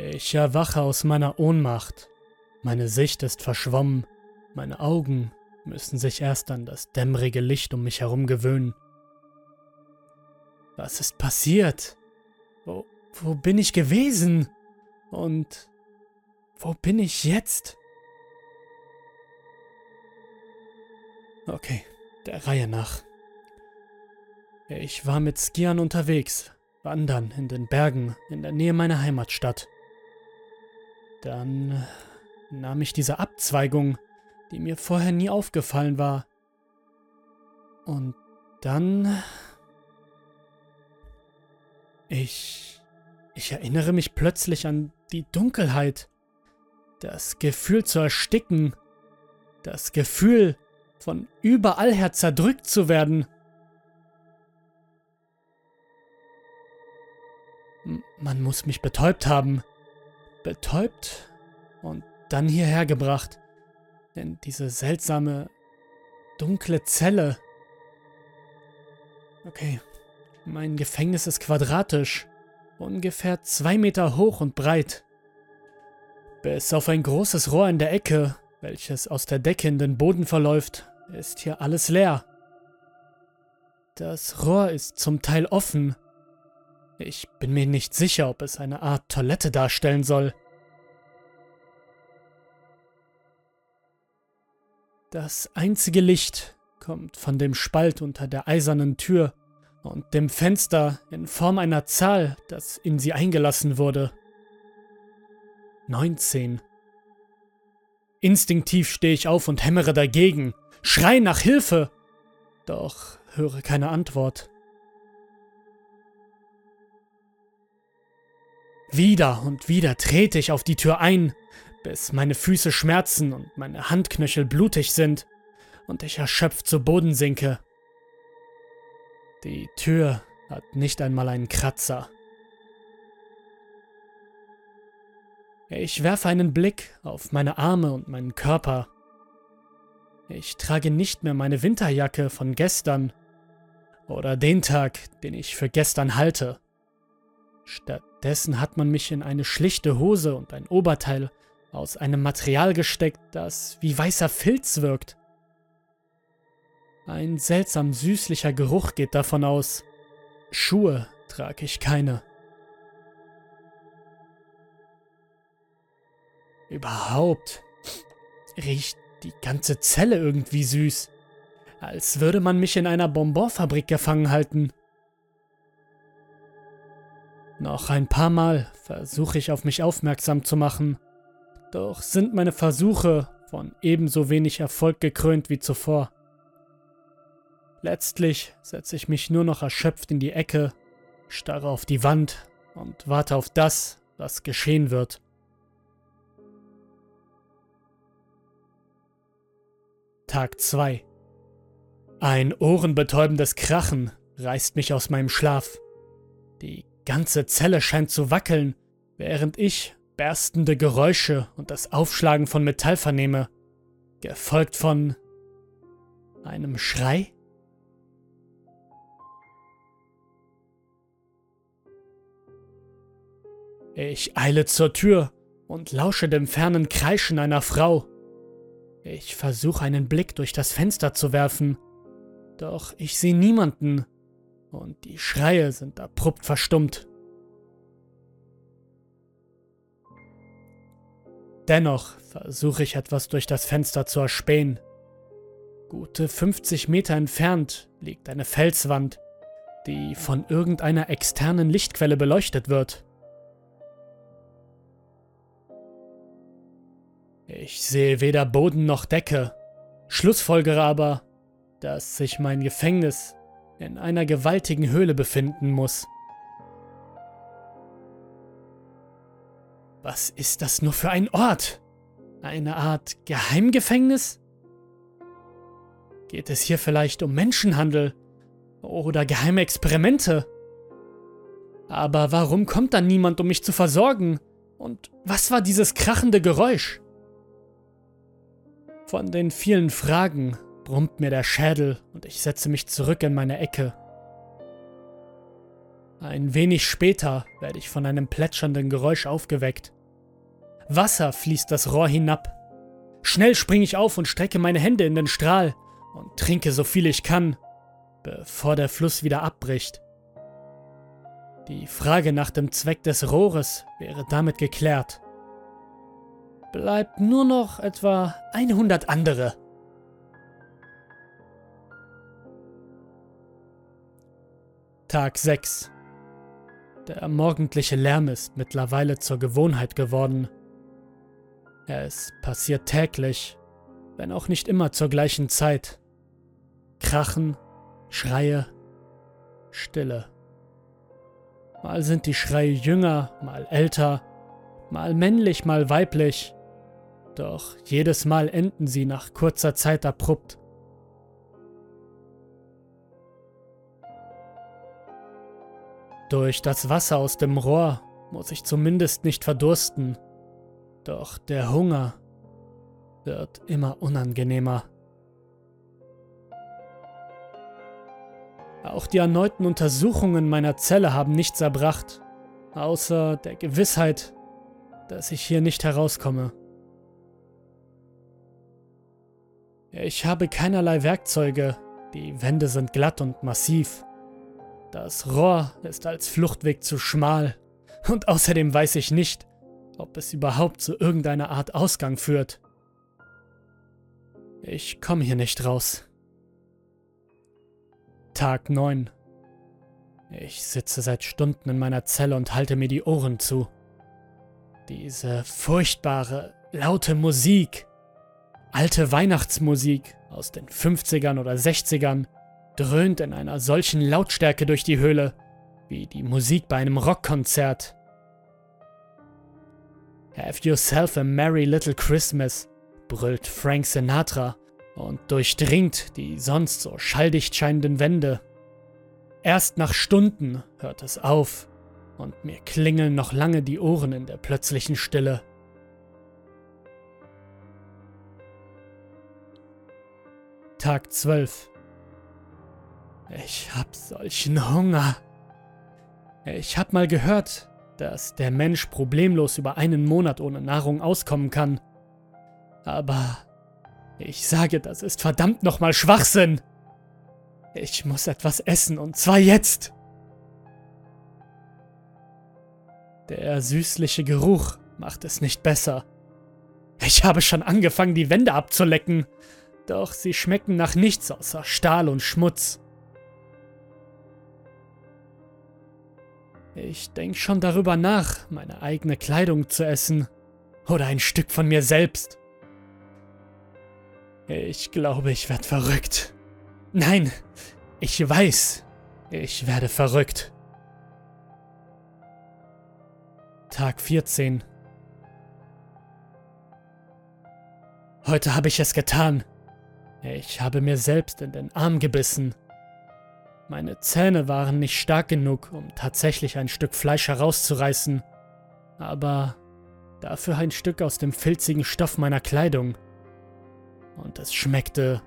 Ich erwache aus meiner Ohnmacht. Meine Sicht ist verschwommen. Meine Augen müssen sich erst an das dämmerige Licht um mich herum gewöhnen. Was ist passiert? Wo, wo bin ich gewesen? Und wo bin ich jetzt? Okay, der Reihe nach. Ich war mit Skiern unterwegs, wandern in den Bergen in der Nähe meiner Heimatstadt. Dann nahm ich diese Abzweigung, die mir vorher nie aufgefallen war. Und dann... Ich... Ich erinnere mich plötzlich an die Dunkelheit, das Gefühl zu ersticken, das Gefühl, von überall her zerdrückt zu werden. Man muss mich betäubt haben. Betäubt und dann hierher gebracht. Denn diese seltsame, dunkle Zelle. Okay, mein Gefängnis ist quadratisch ungefähr zwei Meter hoch und breit. Bis auf ein großes Rohr in der Ecke, welches aus der Decke in den Boden verläuft, ist hier alles leer. Das Rohr ist zum Teil offen. Ich bin mir nicht sicher, ob es eine Art Toilette darstellen soll. Das einzige Licht kommt von dem Spalt unter der eisernen Tür, und dem Fenster in Form einer Zahl, das in sie eingelassen wurde. 19. Instinktiv stehe ich auf und hämmere dagegen, schrei nach Hilfe, doch höre keine Antwort. Wieder und wieder trete ich auf die Tür ein, bis meine Füße schmerzen und meine Handknöchel blutig sind und ich erschöpft zu Boden sinke. Die Tür hat nicht einmal einen Kratzer. Ich werfe einen Blick auf meine Arme und meinen Körper. Ich trage nicht mehr meine Winterjacke von gestern oder den Tag, den ich für gestern halte. Stattdessen hat man mich in eine schlichte Hose und ein Oberteil aus einem Material gesteckt, das wie weißer Filz wirkt. Ein seltsam süßlicher Geruch geht davon aus. Schuhe trage ich keine. Überhaupt riecht die ganze Zelle irgendwie süß, als würde man mich in einer Bonbonfabrik gefangen halten. Noch ein paar Mal versuche ich auf mich aufmerksam zu machen, doch sind meine Versuche von ebenso wenig Erfolg gekrönt wie zuvor. Letztlich setze ich mich nur noch erschöpft in die Ecke, starre auf die Wand und warte auf das, was geschehen wird. Tag 2 Ein ohrenbetäubendes Krachen reißt mich aus meinem Schlaf. Die ganze Zelle scheint zu wackeln, während ich berstende Geräusche und das Aufschlagen von Metall vernehme, gefolgt von einem Schrei? Ich eile zur Tür und lausche dem fernen Kreischen einer Frau. Ich versuche einen Blick durch das Fenster zu werfen, doch ich sehe niemanden und die Schreie sind abrupt verstummt. Dennoch versuche ich etwas durch das Fenster zu erspähen. Gute 50 Meter entfernt liegt eine Felswand, die von irgendeiner externen Lichtquelle beleuchtet wird. Ich sehe weder Boden noch Decke, schlussfolgere aber, dass sich mein Gefängnis in einer gewaltigen Höhle befinden muss. Was ist das nur für ein Ort? Eine Art Geheimgefängnis? Geht es hier vielleicht um Menschenhandel oder geheime Experimente? Aber warum kommt dann niemand, um mich zu versorgen? Und was war dieses krachende Geräusch? Von den vielen Fragen brummt mir der Schädel und ich setze mich zurück in meine Ecke. Ein wenig später werde ich von einem plätschernden Geräusch aufgeweckt. Wasser fließt das Rohr hinab. Schnell springe ich auf und strecke meine Hände in den Strahl und trinke so viel ich kann, bevor der Fluss wieder abbricht. Die Frage nach dem Zweck des Rohres wäre damit geklärt. Bleibt nur noch etwa 100 andere. Tag 6 Der morgendliche Lärm ist mittlerweile zur Gewohnheit geworden. Es passiert täglich, wenn auch nicht immer zur gleichen Zeit. Krachen, Schreie, Stille. Mal sind die Schreie jünger, mal älter, mal männlich, mal weiblich. Doch jedes Mal enden sie nach kurzer Zeit abrupt. Durch das Wasser aus dem Rohr muss ich zumindest nicht verdursten. Doch der Hunger wird immer unangenehmer. Auch die erneuten Untersuchungen meiner Zelle haben nichts erbracht, außer der Gewissheit, dass ich hier nicht herauskomme. Ich habe keinerlei Werkzeuge, die Wände sind glatt und massiv. Das Rohr ist als Fluchtweg zu schmal und außerdem weiß ich nicht, ob es überhaupt zu irgendeiner Art Ausgang führt. Ich komme hier nicht raus. Tag 9. Ich sitze seit Stunden in meiner Zelle und halte mir die Ohren zu. Diese furchtbare, laute Musik, alte Weihnachtsmusik aus den 50ern oder 60ern, dröhnt in einer solchen Lautstärke durch die Höhle, wie die Musik bei einem Rockkonzert. Have yourself a merry little Christmas, brüllt Frank Sinatra und durchdringt die sonst so schalldicht scheinenden Wände. Erst nach Stunden hört es auf und mir klingeln noch lange die Ohren in der plötzlichen Stille. Tag 12 Ich hab solchen Hunger. Ich hab mal gehört, dass der Mensch problemlos über einen Monat ohne Nahrung auskommen kann. Aber ich sage, das ist verdammt nochmal Schwachsinn. Ich muss etwas essen und zwar jetzt. Der süßliche Geruch macht es nicht besser. Ich habe schon angefangen, die Wände abzulecken, doch sie schmecken nach nichts außer Stahl und Schmutz. Ich denke schon darüber nach, meine eigene Kleidung zu essen oder ein Stück von mir selbst. Ich glaube, ich werde verrückt. Nein, ich weiß, ich werde verrückt. Tag 14 Heute habe ich es getan. Ich habe mir selbst in den Arm gebissen. Meine Zähne waren nicht stark genug, um tatsächlich ein Stück Fleisch herauszureißen, aber dafür ein Stück aus dem filzigen Stoff meiner Kleidung und es schmeckte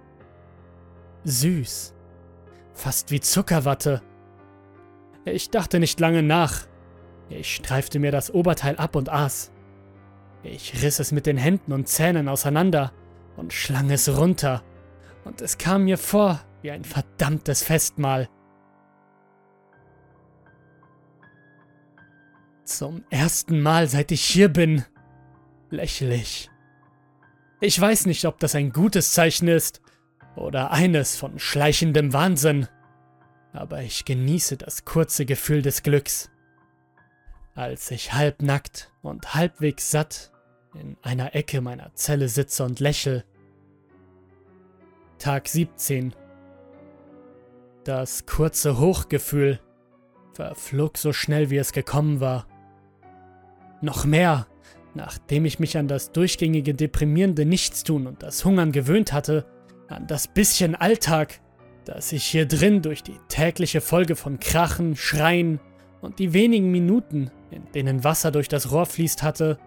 süß, fast wie Zuckerwatte. Ich dachte nicht lange nach. Ich streifte mir das Oberteil ab und aß. Ich riss es mit den Händen und Zähnen auseinander und schlang es runter, und es kam mir vor wie ein verdammtes Festmahl. Zum ersten Mal, seit ich hier bin, lächle ich. Ich weiß nicht, ob das ein gutes Zeichen ist oder eines von schleichendem Wahnsinn, aber ich genieße das kurze Gefühl des Glücks. Als ich halbnackt und halbwegs satt in einer Ecke meiner Zelle sitze und lächle. Tag 17. Das kurze Hochgefühl verflog so schnell, wie es gekommen war. Noch mehr Nachdem ich mich an das durchgängige deprimierende Nichtstun und das Hungern gewöhnt hatte, an das bisschen Alltag, das ich hier drin durch die tägliche Folge von Krachen, Schreien und die wenigen Minuten, in denen Wasser durch das Rohr fließt hatte,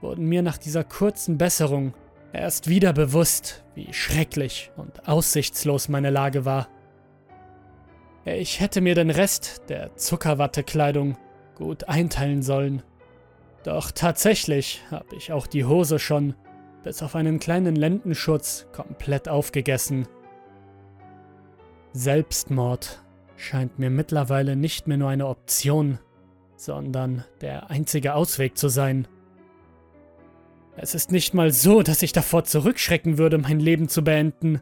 wurden mir nach dieser kurzen Besserung erst wieder bewusst, wie schrecklich und aussichtslos meine Lage war. Ich hätte mir den Rest der Zuckerwattekleidung gut einteilen sollen. Doch tatsächlich habe ich auch die Hose schon, bis auf einen kleinen Lendenschutz, komplett aufgegessen. Selbstmord scheint mir mittlerweile nicht mehr nur eine Option, sondern der einzige Ausweg zu sein. Es ist nicht mal so, dass ich davor zurückschrecken würde, mein Leben zu beenden.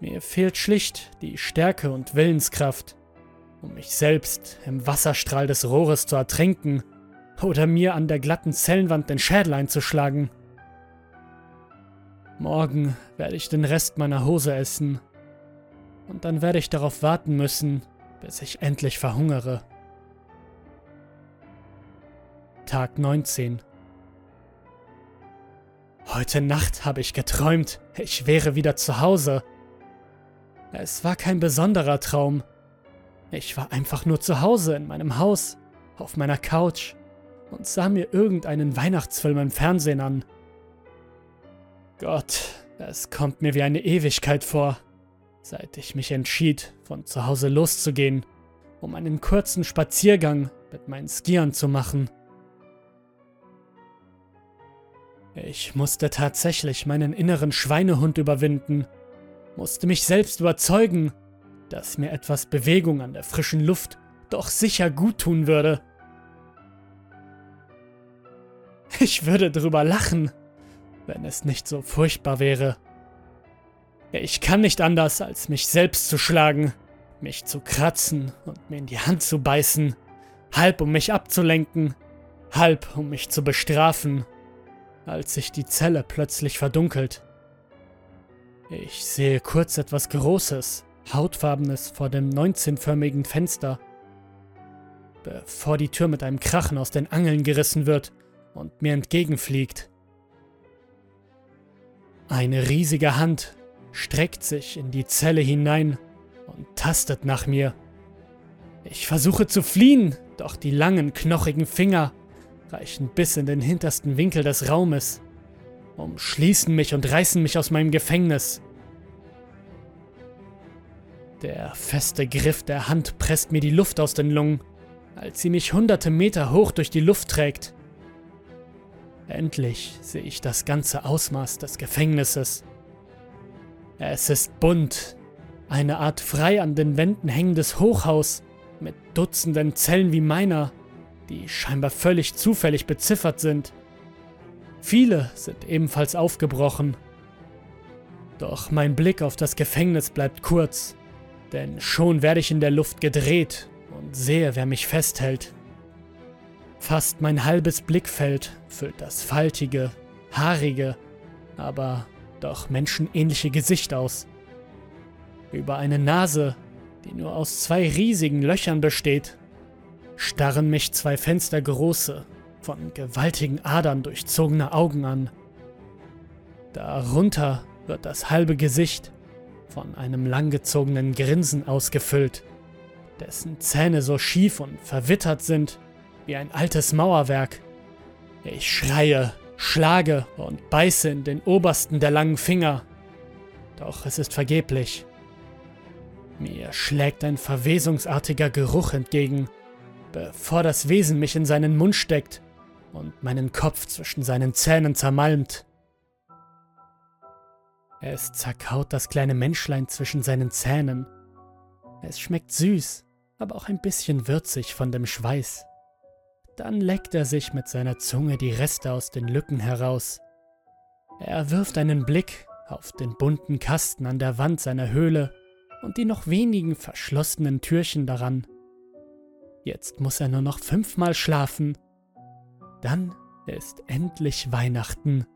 Mir fehlt schlicht die Stärke und Willenskraft, um mich selbst im Wasserstrahl des Rohres zu ertränken oder mir an der glatten Zellenwand den Schädel einzuschlagen. Morgen werde ich den Rest meiner Hose essen und dann werde ich darauf warten müssen, bis ich endlich verhungere. Tag 19 Heute Nacht habe ich geträumt, ich wäre wieder zu Hause. Es war kein besonderer Traum. Ich war einfach nur zu Hause in meinem Haus, auf meiner Couch und sah mir irgendeinen Weihnachtsfilm im Fernsehen an. Gott, es kommt mir wie eine Ewigkeit vor, seit ich mich entschied, von zu Hause loszugehen, um einen kurzen Spaziergang mit meinen Skiern zu machen. Ich musste tatsächlich meinen inneren Schweinehund überwinden, musste mich selbst überzeugen, dass mir etwas Bewegung an der frischen Luft doch sicher gut tun würde. Ich würde drüber lachen, wenn es nicht so furchtbar wäre. Ich kann nicht anders, als mich selbst zu schlagen, mich zu kratzen und mir in die Hand zu beißen, halb um mich abzulenken, halb um mich zu bestrafen als sich die Zelle plötzlich verdunkelt. Ich sehe kurz etwas Großes, Hautfarbenes vor dem 19-förmigen Fenster, bevor die Tür mit einem Krachen aus den Angeln gerissen wird und mir entgegenfliegt. Eine riesige Hand streckt sich in die Zelle hinein und tastet nach mir. Ich versuche zu fliehen, doch die langen, knochigen Finger reichen bis in den hintersten Winkel des Raumes, umschließen mich und reißen mich aus meinem Gefängnis. Der feste Griff der Hand presst mir die Luft aus den Lungen, als sie mich hunderte Meter hoch durch die Luft trägt. Endlich sehe ich das ganze Ausmaß des Gefängnisses. Es ist bunt, eine Art frei an den Wänden hängendes Hochhaus mit Dutzenden Zellen wie meiner die scheinbar völlig zufällig beziffert sind. Viele sind ebenfalls aufgebrochen. Doch mein Blick auf das Gefängnis bleibt kurz, denn schon werde ich in der Luft gedreht und sehe, wer mich festhält. Fast mein halbes Blickfeld füllt das faltige, haarige, aber doch menschenähnliche Gesicht aus. Über eine Nase, die nur aus zwei riesigen Löchern besteht, starren mich zwei fenstergroße, von gewaltigen Adern durchzogene Augen an. Darunter wird das halbe Gesicht von einem langgezogenen Grinsen ausgefüllt, dessen Zähne so schief und verwittert sind wie ein altes Mauerwerk. Ich schreie, schlage und beiße in den obersten der langen Finger, doch es ist vergeblich. Mir schlägt ein verwesungsartiger Geruch entgegen, bevor das Wesen mich in seinen Mund steckt und meinen Kopf zwischen seinen Zähnen zermalmt. Es zerkaut das kleine Menschlein zwischen seinen Zähnen. Es schmeckt süß, aber auch ein bisschen würzig von dem Schweiß. Dann leckt er sich mit seiner Zunge die Reste aus den Lücken heraus. Er wirft einen Blick auf den bunten Kasten an der Wand seiner Höhle und die noch wenigen verschlossenen Türchen daran. Jetzt muss er nur noch fünfmal schlafen. Dann ist endlich Weihnachten.